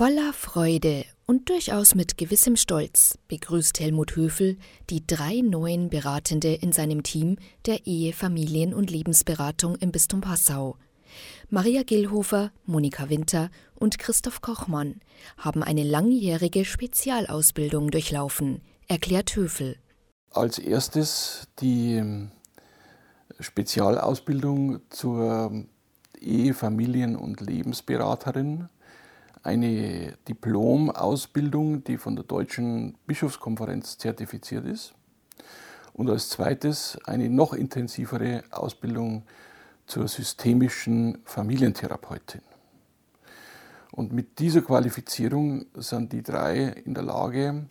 Voller Freude und durchaus mit gewissem Stolz begrüßt Helmut Höfel die drei neuen Beratende in seinem Team der Ehe, Familien- und Lebensberatung im Bistum Passau. Maria Gillhofer, Monika Winter und Christoph Kochmann haben eine langjährige Spezialausbildung durchlaufen, erklärt Höfel. Als erstes die Spezialausbildung zur Ehe-, Familien- und Lebensberaterin eine Diplomausbildung, die von der Deutschen Bischofskonferenz zertifiziert ist. Und als zweites eine noch intensivere Ausbildung zur systemischen Familientherapeutin. Und mit dieser Qualifizierung sind die drei in der Lage,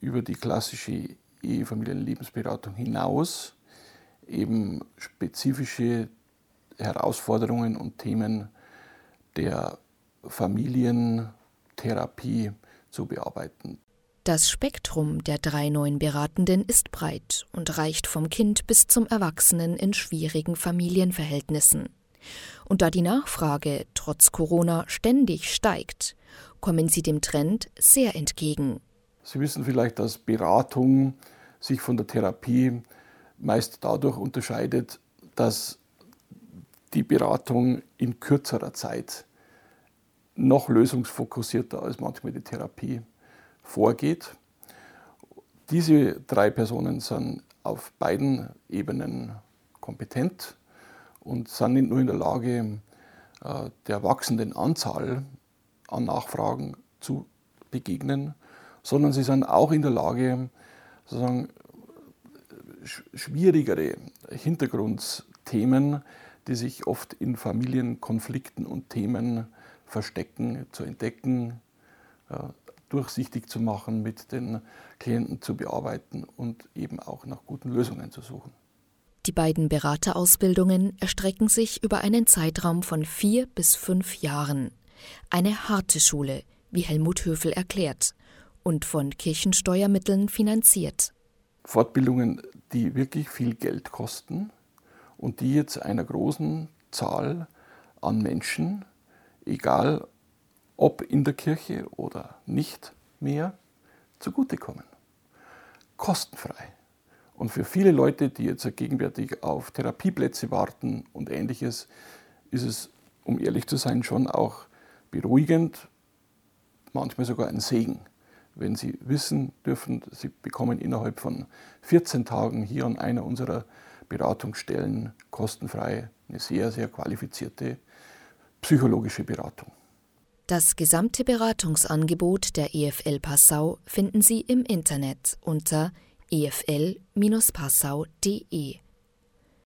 über die klassische Ehe-, Familien-, Lebensberatung hinaus eben spezifische Herausforderungen und Themen der Familientherapie zu bearbeiten. Das Spektrum der drei neuen Beratenden ist breit und reicht vom Kind bis zum Erwachsenen in schwierigen Familienverhältnissen. Und da die Nachfrage trotz Corona ständig steigt, kommen sie dem Trend sehr entgegen. Sie wissen vielleicht, dass Beratung sich von der Therapie meist dadurch unterscheidet, dass die Beratung in kürzerer Zeit noch lösungsfokussierter als manchmal die Therapie vorgeht. Diese drei Personen sind auf beiden Ebenen kompetent und sind nicht nur in der Lage, äh, der wachsenden Anzahl an Nachfragen zu begegnen, sondern sie sind auch in der Lage, sozusagen schwierigere Hintergrundthemen, die sich oft in Familienkonflikten und Themen verstecken, zu entdecken, äh, durchsichtig zu machen, mit den Klienten zu bearbeiten und eben auch nach guten Lösungen zu suchen. Die beiden Beraterausbildungen erstrecken sich über einen Zeitraum von vier bis fünf Jahren. Eine harte Schule, wie Helmut Höfel erklärt, und von Kirchensteuermitteln finanziert. Fortbildungen, die wirklich viel Geld kosten und die jetzt einer großen Zahl an Menschen egal ob in der Kirche oder nicht mehr, zugutekommen. Kostenfrei. Und für viele Leute, die jetzt gegenwärtig auf Therapieplätze warten und ähnliches, ist es, um ehrlich zu sein, schon auch beruhigend, manchmal sogar ein Segen, wenn sie wissen dürfen, sie bekommen innerhalb von 14 Tagen hier an einer unserer Beratungsstellen kostenfrei eine sehr, sehr qualifizierte psychologische Beratung. Das gesamte Beratungsangebot der EFL Passau finden Sie im Internet unter efl-passau.de.